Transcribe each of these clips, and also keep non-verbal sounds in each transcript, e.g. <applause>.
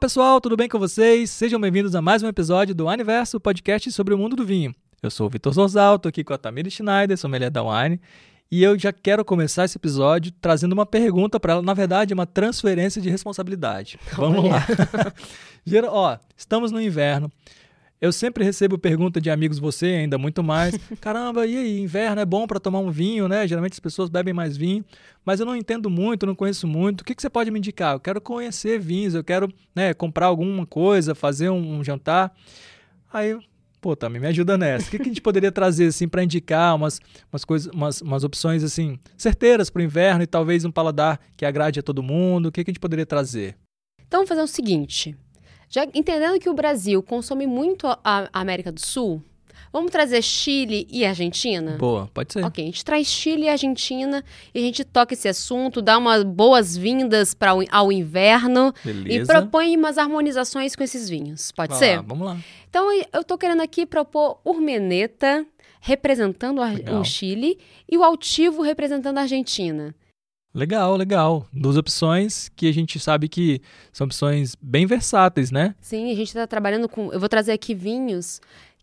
pessoal, tudo bem com vocês? Sejam bem-vindos a mais um episódio do Aniverso, podcast sobre o mundo do vinho. Eu sou o Vitor Zorzal, tô aqui com a Tamira Schneider, sommelier da Wine, e eu já quero começar esse episódio trazendo uma pergunta para ela, na verdade, uma transferência de responsabilidade. Vamos lá. <laughs> Ó, estamos no inverno. Eu sempre recebo pergunta de amigos, você ainda muito mais. <laughs> Caramba, e aí, inverno é bom para tomar um vinho, né? Geralmente as pessoas bebem mais vinho, mas eu não entendo muito, não conheço muito. O que, que você pode me indicar? Eu quero conhecer vinhos, eu quero né, comprar alguma coisa, fazer um, um jantar. Aí, pô, também me ajuda nessa. O que, que a gente poderia trazer assim para indicar umas, umas coisas, umas, umas opções assim certeiras para o inverno e talvez um paladar que agrade a todo mundo? O que, que a gente poderia trazer? Então, vamos fazer o seguinte. Já entendendo que o Brasil consome muito a América do Sul, vamos trazer Chile e Argentina? Boa, pode ser. Ok, a gente traz Chile e Argentina e a gente toca esse assunto, dá umas boas-vindas para ao inverno Beleza. e propõe umas harmonizações com esses vinhos. Pode Vai ser? Lá, vamos lá. Então, eu tô querendo aqui propor Urmeneta representando Legal. o Chile e o Altivo representando a Argentina. Legal, legal. Duas opções que a gente sabe que são opções bem versáteis, né? Sim, a gente está trabalhando com. Eu vou trazer aqui vinhos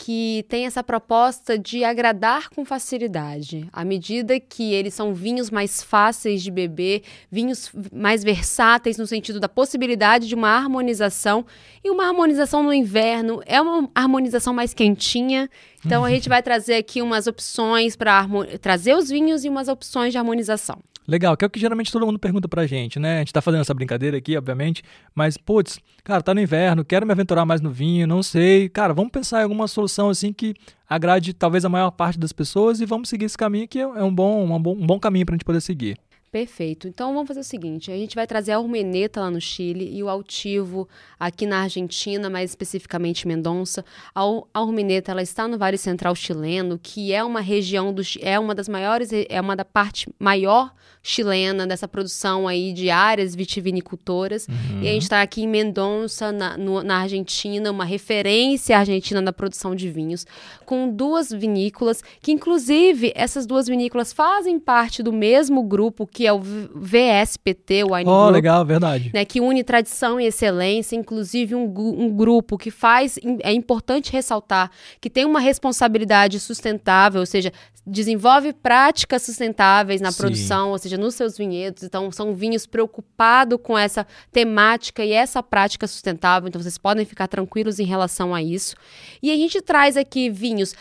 que tem essa proposta de agradar com facilidade, à medida que eles são vinhos mais fáceis de beber, vinhos mais versáteis no sentido da possibilidade de uma harmonização e uma harmonização no inverno é uma harmonização mais quentinha. Então a gente vai trazer aqui umas opções para trazer os vinhos e umas opções de harmonização. Legal, que é o que geralmente todo mundo pergunta pra gente, né? A gente tá fazendo essa brincadeira aqui, obviamente, mas, putz, cara, tá no inverno, quero me aventurar mais no vinho, não sei. Cara, vamos pensar em alguma solução assim que agrade talvez a maior parte das pessoas e vamos seguir esse caminho que é um bom, um bom, um bom caminho pra gente poder seguir. Perfeito. Então vamos fazer o seguinte: a gente vai trazer a Urmeneta lá no Chile e o Altivo aqui na Argentina, mais especificamente Mendonça. A, a Urmeneta ela está no Vale Central chileno, que é uma região do é uma das maiores é uma da parte maior chilena dessa produção aí de áreas vitivinicultoras. Uhum. E a gente está aqui em Mendonça, na, no, na Argentina, uma referência argentina na produção de vinhos, com duas vinícolas que inclusive essas duas vinícolas fazem parte do mesmo grupo que é o VSPT, o Wine Oh, Group, legal, verdade. né, que une tradição e excelência, inclusive um, um grupo que faz, é importante ressaltar, que tem uma responsabilidade sustentável, ou seja, desenvolve práticas sustentáveis na Sim. produção, ou seja, nos seus vinhedos. Então, são vinhos preocupados com essa temática e essa prática sustentável. Então, vocês podem ficar tranquilos em relação a isso. E a gente traz aqui vinhos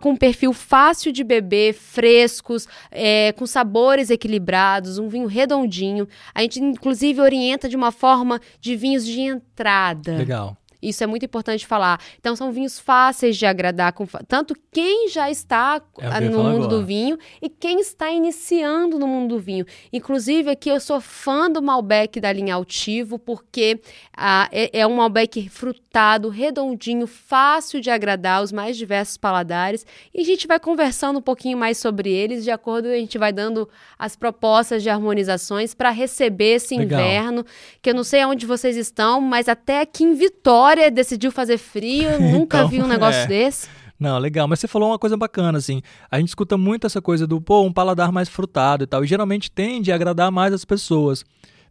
com perfil fácil de beber, frescos, é, com sabores equilibrados, um vinho redondinho. A gente, inclusive, orienta de uma forma de vinhos de entrada. Legal. Isso é muito importante falar. Então, são vinhos fáceis de agradar, com, tanto quem já está É ia no mundo agora. do vinho e quem está iniciando no mundo do vinho. Inclusive, aqui eu sou fã do Malbec da linha Altivo, porque ah, é, é um Malbec frutado, redondinho, fácil de agradar os mais diversos paladares. E a gente vai conversando um pouquinho mais sobre eles, de acordo, a gente vai dando as propostas de harmonizações para receber esse Legal. inverno, que eu não sei aonde vocês estão, mas até aqui em Vitória decidiu fazer frio, <laughs> nunca Então, vi um negócio é. desse. Não, legal. Mas você falou uma coisa bacana, assim. A gente escuta muito essa coisa do, pô, um paladar mais frutado e tal. E geralmente tende a agradar mais as pessoas.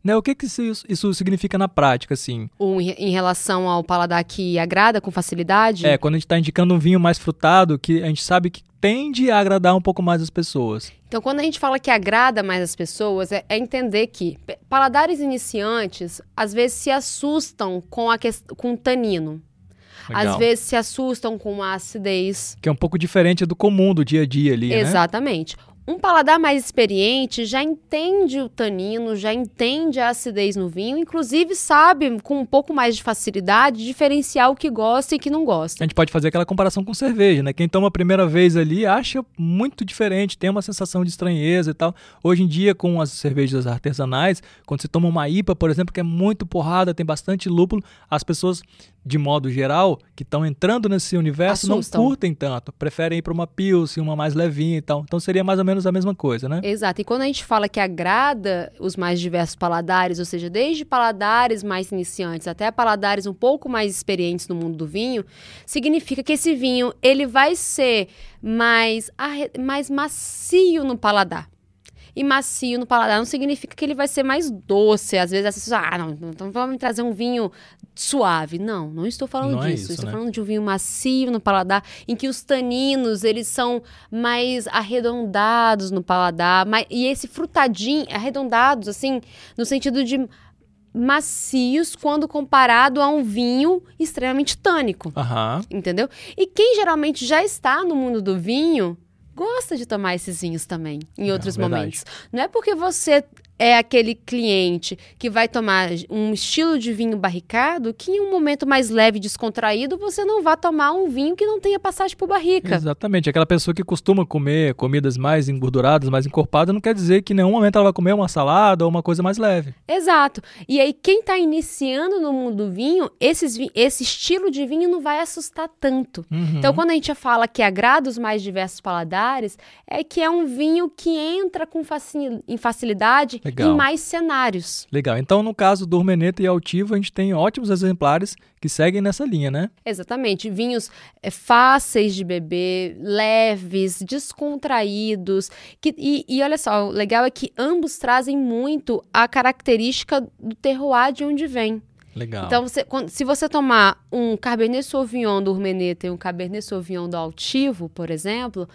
Né? O que, que isso, isso significa na prática, assim? Um, em relação ao paladar que agrada com facilidade. É, quando a gente está indicando um vinho mais frutado, que a gente sabe que tende a agradar um pouco mais as pessoas. Então, quando a gente fala que agrada mais as pessoas, é, é entender que paladares iniciantes às vezes se assustam com, a ques- com o tanino. Legal. Às vezes se assustam com a acidez. Que é um pouco diferente do comum, do dia a dia ali, né? Um paladar mais experiente já entende o tanino, já entende a acidez no vinho, inclusive sabe, com um pouco mais de facilidade, diferenciar o que gosta e que não gosta. A gente pode fazer aquela comparação com cerveja, né? Quem toma a primeira vez ali acha muito diferente, tem uma sensação de estranheza e tal. Hoje em dia, com as cervejas artesanais, quando você toma uma IPA, por exemplo, que é muito porrada, tem bastante lúpulo, as pessoas, de modo geral, que estão entrando nesse universo, Assustam. não curtem tanto. Preferem ir para uma Pilsen, uma mais levinha e tal. Então seria mais ou menos a mesma coisa, né? Exato. E quando a gente fala que agrada os mais diversos paladares, ou seja, desde paladares mais iniciantes até paladares um pouco mais experientes no mundo do vinho, significa que esse vinho ele vai ser mais, mais macio no paladar. E macio no paladar. Não significa que ele vai ser mais doce. Às vezes as pessoas, ah, não, então vamos me trazer um vinho suave. Não, não estou falando Não é disso. isso, estou né? falando de um vinho macio no paladar, em que os taninos, eles são mais arredondados no paladar. e esse frutadinho, arredondados, assim, no sentido de macios quando comparado a um vinho extremamente tânico Aham. entendeu? E quem geralmente já está no mundo do vinho gosta de tomar esses vinhos também, em outros verdade. momentos. Não é porque você é aquele cliente que vai tomar um estilo de vinho barricado que em um momento mais leve e descontraído você não vá tomar um vinho que não tenha passagem por barrica. Exatamente. Aquela pessoa que costuma comer comidas mais engorduradas, mais encorpadas, não quer dizer que em nenhum momento ela vai comer uma salada ou uma coisa mais leve. Exato. E aí, quem está iniciando no mundo do vinho, esses vi- esse estilo de vinho não vai assustar tanto. Uhum. Então, quando a gente fala que agrada os mais diversos paladares, é que é um vinho que entra com em facilidade Legal. em mais cenários. Legal. Então, no caso do Urmeneta e Altivo, a gente tem ótimos exemplares que seguem nessa linha, né? Exatamente. Vinhos é, fáceis de beber, leves, descontraídos. Que, e, e olha só, o legal é que ambos trazem muito a característica do terroir de onde vem. Legal. Então, você- quando- se você tomar um Cabernet Sauvignon do Urmeneta e um Cabernet Sauvignon do Altivo, por exemplo,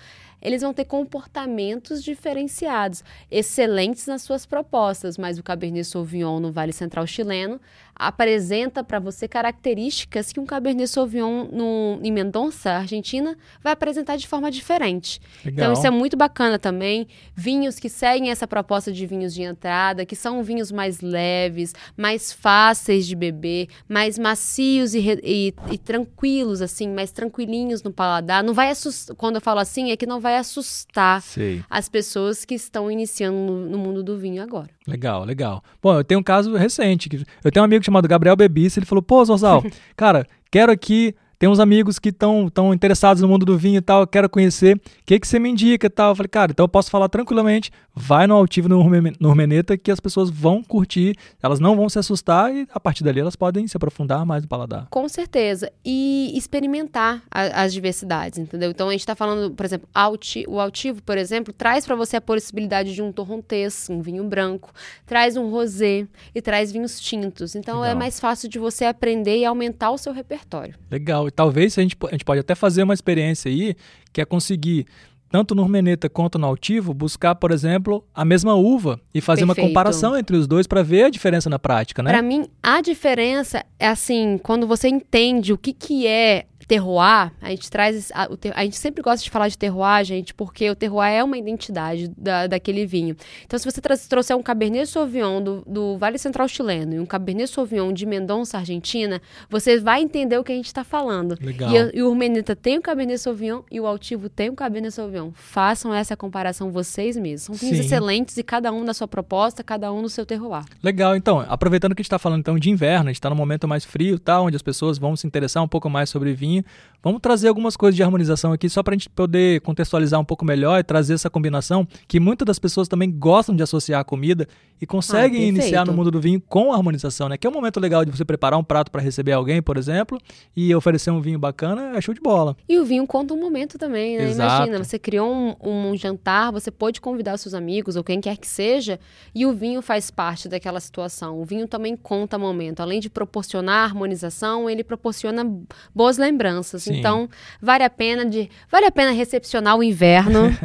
eles vão ter comportamentos diferenciados, excelentes nas suas propostas, mas o Cabernet Sauvignon no Vale Central chileno apresenta para você características que um Cabernet Sauvignon no, em Mendonça, Argentina, vai apresentar de forma diferente. Legal. Então, isso é muito bacana também. Vinhos que seguem essa proposta de vinhos de entrada, que são vinhos mais leves, mais fáceis de beber, mais macios e, e- e tranquilos, assim, mais tranquilinhos no paladar. Não vai assustar. Quando eu falo assim, é que não vai assustar Sei. as pessoas que estão iniciando no, no mundo do vinho agora. Legal, legal. Bom, eu tenho um caso recente. Eu tenho um amigo chamado Gabriel Bebice, ele falou, pô, Zorzal, <laughs> cara, quero aqui, tem uns amigos que estão tão interessados no mundo do vinho e tal, eu quero conhecer, o que, que você me indica e tal? Eu falei, cara, então eu posso falar tranquilamente, vai no Altivo no no Urmeneta que as pessoas vão curtir, elas não vão se assustar e a partir dali elas podem se aprofundar mais no paladar. Com certeza. E experimentar a- as diversidades, entendeu? Então a gente está falando, por exemplo, alti- o altivo, por exemplo, traz para você a possibilidade de um torrontés, um vinho branco, traz um rosé e traz vinhos tintos. Então é Legal. mais fácil de você aprender e aumentar o seu repertório. Legal. Talvez a gente, a gente pode até fazer uma experiência aí, que é conseguir, tanto no Urmeneta quanto no Altivo, buscar, por exemplo, a mesma uva e fazer uma Perfeito. comparação entre os dois para ver a diferença na prática, né? Para mim, a diferença é assim, quando você entende o que, que é terroir, a gente traz. A, a gente sempre gosta de falar de terroir, gente, porque o terroir é uma identidade da, daquele vinho. Então, se você trouxer um Cabernet Sauvignon do, do Vale Central chileno e um Cabernet Sauvignon de Mendonça, Argentina, você vai entender o que a gente está falando. Legal. E, e o Urmeneta tem o Cabernet Sauvignon e o Altivo tem o Cabernet Sauvignon. Façam essa comparação vocês mesmos. São vinhos Sim. excelentes e cada um na sua proposta, cada um no seu terroir. Legal, então, aproveitando que a gente está falando então de inverno, a gente está num momento mais frio, tá, onde as pessoas vão se interessar um pouco mais sobre vinho, vamos trazer algumas coisas de harmonização aqui só para a gente poder contextualizar um pouco melhor e trazer essa combinação que muitas das pessoas também gostam de associar à comida e conseguem Ah, iniciar no mundo do vinho com a harmonização, né? Que é um momento legal de você preparar um prato para receber alguém, por exemplo, e oferecer um vinho bacana, é show de bola. E o vinho conta um momento também, né? Exato. Imagina, você criou um, um jantar, você pode convidar seus amigos ou quem quer que seja, e o vinho faz parte daquela situação. O vinho também conta momento. Além de proporcionar harmonização, ele proporciona boas lembranças. Sim. Então, vale a pena de vale a pena recepcionar o inverno. <laughs>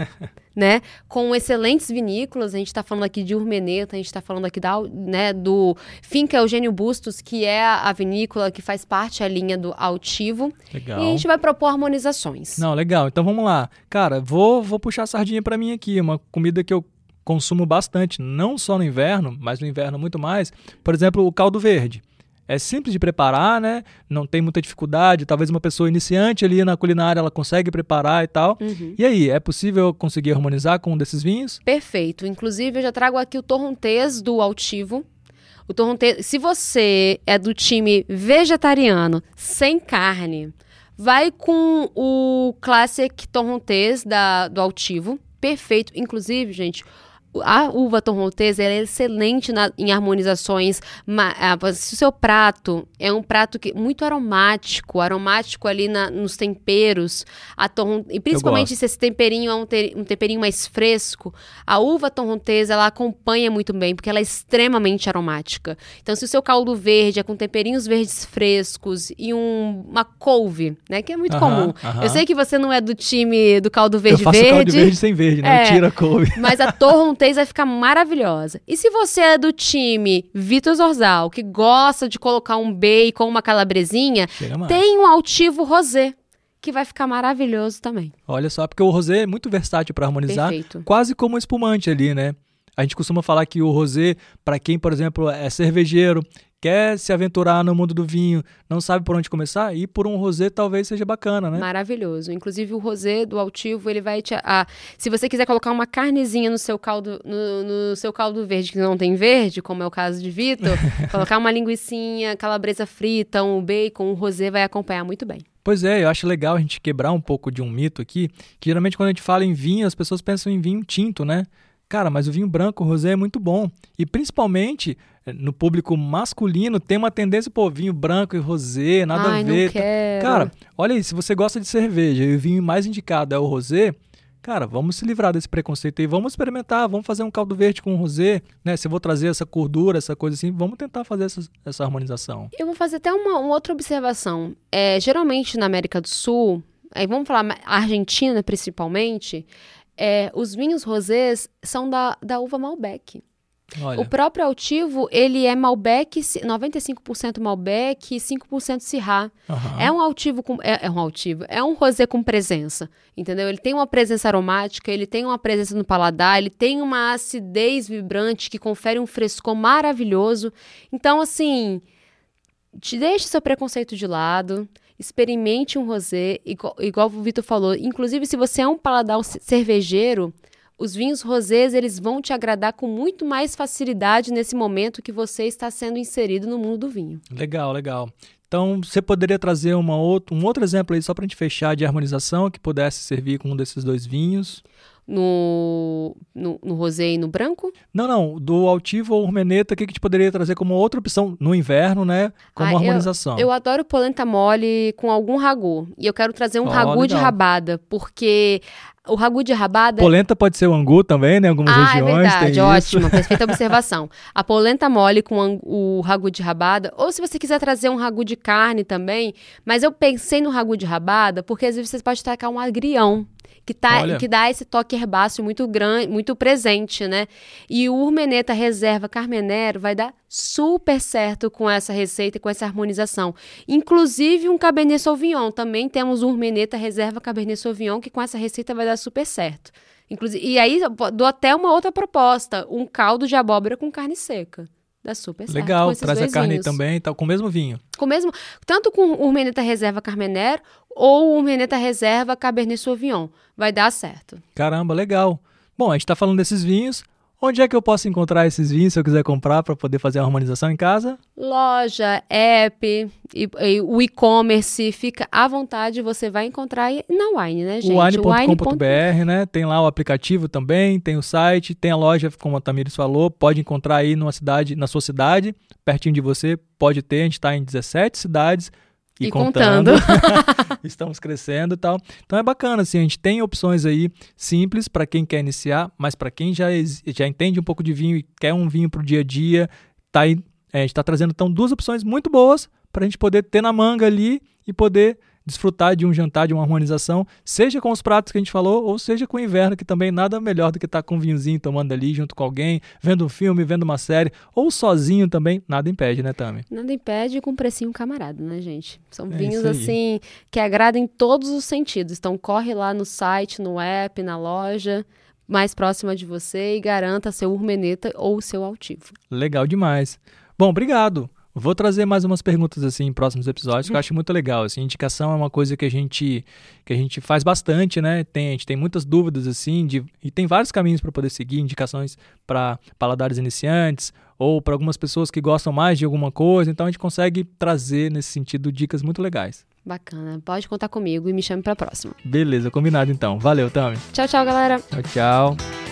Né? Com excelentes vinícolas, a gente está falando aqui de Urmeneta, a gente está falando aqui da, né, do Finca Eugênio Bustos, que é a vinícola que faz parte da linha do Altivo. Legal. E a gente vai propor harmonizações. Não, legal. Então vamos lá. Cara, vou, vou puxar a sardinha para mim aqui. Uma comida que eu consumo bastante, não só no inverno, mas no inverno muito mais. Por exemplo, o caldo verde. É simples de preparar, né? Não tem muita dificuldade. Talvez uma pessoa iniciante ali na culinária ela consegue preparar e tal. Uhum. E aí, é possível conseguir harmonizar com um desses vinhos? Perfeito. Inclusive, eu já trago aqui o torrontés do Altivo. O torrontés, se você é do time vegetariano, sem carne, vai com o Classic Torrontés da, do Altivo. Perfeito. Inclusive, gente, A uva torrontesa é excelente na, em harmonizações. Ma, ah, se o seu prato é um prato que, muito aromático, aromático ali na, nos temperos, a torron, e principalmente se esse temperinho é um, ter, um temperinho mais fresco, a uva torrontesa ela acompanha muito bem, porque ela é extremamente aromática. Então, se o seu caldo verde é com temperinhos verdes frescos e um, uma couve, né, que é muito comum. Eu sei que você não é do time do caldo verde Eu faço verde. caldo verde sem verde, né? É, Tira a couve. Mas a torrontês vai ficar maravilhosa. E se você é do time Vitor Zorzal, que gosta de colocar um bacon, uma calabresinha, tem um altivo rosé que vai ficar maravilhoso também. Olha só, porque o rosé é muito versátil para harmonizar, Perfeito. quase como um espumante ali, né? A gente costuma falar que o rosé, para quem, por exemplo, é cervejeiro, quer se aventurar no mundo do vinho, não sabe por onde começar, ir por um rosé talvez seja bacana, né? Maravilhoso. Inclusive o rosé do altivo, ele vai te ah, se você quiser colocar uma carnezinha no seu caldo no, no, seu caldo verde que não tem verde, como é o caso de Vitor, <laughs> colocar uma linguiçinha, calabresa frita, um bacon, um rosé vai acompanhar muito bem. Pois é, eu acho legal a gente quebrar um pouco de um mito aqui, que geralmente quando a gente fala em vinho, as pessoas pensam em vinho tinto, né? Cara, mas o vinho branco, o rosé é muito bom. E principalmente no público masculino tem uma tendência, pô, vinho branco e rosé, nada Ai, a ver. Não quero. Cara, olha aí, se você gosta de cerveja e o vinho mais indicado é o rosé, cara, vamos se livrar desse preconceito aí, vamos experimentar, vamos fazer um caldo verde com rosé, né? Se eu vou trazer essa cordura, essa coisa assim, vamos tentar fazer essa, essa harmonização. Eu vou fazer até uma, uma outra observação. É, geralmente na América do Sul, aí vamos falar Argentina principalmente, é, os vinhos rosés são da, da uva Malbec. Olha. O próprio altivo, ele é Malbec, 95% Malbec e 5% Syrah. Uhum. É um altivo com é, é, um altivo, é um rosé com presença, entendeu? Ele tem uma presença aromática, ele tem uma presença no paladar, ele tem uma acidez vibrante que confere um frescor maravilhoso. Então, assim, te deixe seu preconceito de lado experimente um rosé, igual, igual o Vitor falou. Inclusive, se você é um paladar cervejeiro, os vinhos rosés eles vão te agradar com muito mais facilidade nesse momento que você está sendo inserido no mundo do vinho. Legal, legal. Então, você poderia trazer uma outro, um outro exemplo aí, só para a gente fechar, de harmonização que pudesse servir com um desses dois vinhos? No, no, no rosé e no branco? Não, não. Do altivo ou urmeneta, o que, que te poderia trazer como outra opção no inverno, né? Como ah, harmonização. Eu, eu adoro polenta mole com algum ragu. E eu quero trazer um oh, ragu legal. de rabada, porque o ragu de rabada. Polenta pode ser o angu também, né? Algumas ah, regiões. É verdade, ótima, <laughs> perfeita observação. A polenta mole com o ragu de rabada, ou se você quiser trazer um ragu de carne também, mas eu pensei no ragu de rabada porque às vezes você pode tacar um agrião que, tá, que dá esse toque herbáceo muito grande, muito presente, né? E o Urmeneta Reserva Carmenero vai dar super certo com essa receita e com essa harmonização. Inclusive um Cabernet Sauvignon, também temos o Urmeneta Reserva Cabernet Sauvignon, que com essa receita vai dar super certo. Inclusive, e aí dou até uma outra proposta, um caldo de abóbora com carne seca. Dá super certo. Legal, traz a carne vinhos. também, tá, com o mesmo vinho. Com o mesmo, tanto com o Urmeneta Reserva Carmenero ou o Urmeneta Reserva Cabernet Sauvignon. Vai dar certo. Caramba, legal. Bom, a gente está falando desses vinhos. Onde é que eu posso encontrar esses vinhos se eu quiser comprar para poder fazer a harmonização em casa? Loja, app, e, e, o e-commerce, fica à vontade, você vai encontrar na Wine, né, gente? Wine.com.br, né? Tem lá o aplicativo também, tem o site, tem a loja, como a Tamires falou, pode encontrar aí numa cidade, na sua cidade, pertinho de você, pode ter, a gente está em 17 cidades, e, e contando. contando. <laughs> Estamos crescendo e tal. Então é bacana, assim, a gente tem opções aí simples para quem quer iniciar, mas para quem já, já entende um pouco de vinho e quer um vinho para o dia a dia, tá aí, é, a gente está trazendo então duas opções muito boas para a gente poder ter na manga ali e poder desfrutar de um jantar, de uma harmonização, seja com os pratos que a gente falou, ou seja com o inverno, que também nada melhor do que estar tá com um vinhozinho tomando ali junto com alguém, vendo um filme, vendo uma série, ou sozinho também, nada impede, né, Tami? Nada impede com um precinho camarada, né, gente? São é vinhos assim que agradam em todos os sentidos. Então corre lá no site, no app, na loja mais próxima de você e garanta seu urmeneta ou seu altivo. Legal demais. Bom, obrigado. Vou trazer mais umas perguntas assim em próximos episódios que eu acho muito legal. Assim, indicação é uma coisa que a gente que a gente faz bastante, né? Tem, a gente tem muitas dúvidas assim de, e tem vários caminhos para poder seguir, indicações para paladares iniciantes ou para algumas pessoas que gostam mais de alguma coisa. Então a gente consegue trazer nesse sentido dicas muito legais. Bacana. Pode contar comigo e me chame para a próxima. Beleza, combinado então. Valeu, Tami. Tchau, tchau, galera. Tchau, tchau.